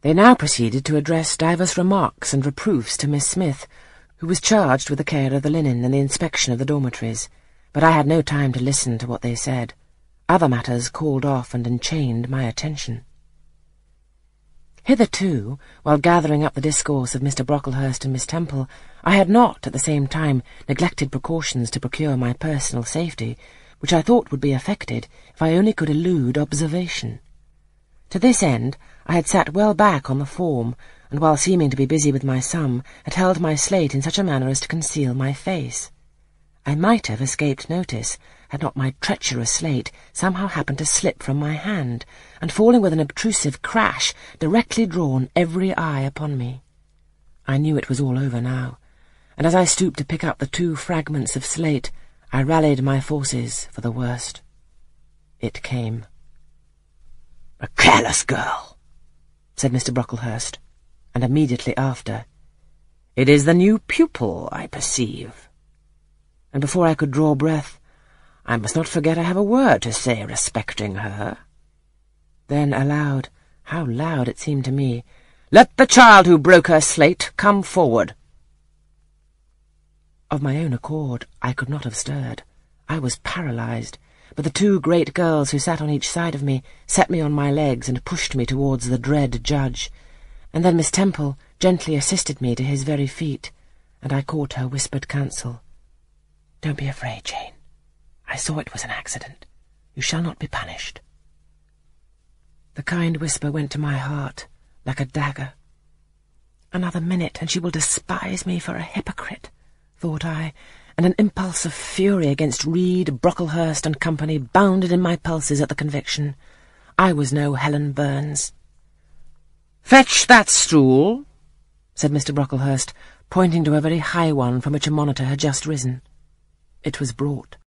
They now proceeded to address divers remarks and reproofs to Miss Smith, who was charged with the care of the linen and the inspection of the dormitories, but I had no time to listen to what they said. Other matters called off and enchained my attention. Hitherto, while gathering up the discourse of Mr. Brocklehurst and Miss Temple, I had not, at the same time, neglected precautions to procure my personal safety, which I thought would be effected if I only could elude observation. To this end, I had sat well back on the form, and while seeming to be busy with my sum, had held my slate in such a manner as to conceal my face. I might have escaped notice, had not my treacherous slate somehow happened to slip from my hand, and falling with an obtrusive crash, directly drawn every eye upon me. I knew it was all over now, and as I stooped to pick up the two fragments of slate, I rallied my forces for the worst. It came. A careless girl, said Mr. Brocklehurst, and immediately after, It is the new pupil, I perceive. And before I could draw breath, I must not forget I have a word to say respecting her. Then aloud, how loud it seemed to me, Let the child who broke her slate come forward. Of my own accord, I could not have stirred. I was paralyzed but the two great girls who sat on each side of me set me on my legs and pushed me towards the dread judge, and then Miss Temple gently assisted me to his very feet, and I caught her whispered counsel. Don't be afraid, Jane. I saw it was an accident. You shall not be punished. The kind whisper went to my heart like a dagger. Another minute, and she will despise me for a hypocrite, thought I, and an impulse of fury against Reed, Brocklehurst and company bounded in my pulses at the conviction. I was no Helen Burns. Fetch that stool, said Mr. Brocklehurst, pointing to a very high one from which a monitor had just risen. It was brought.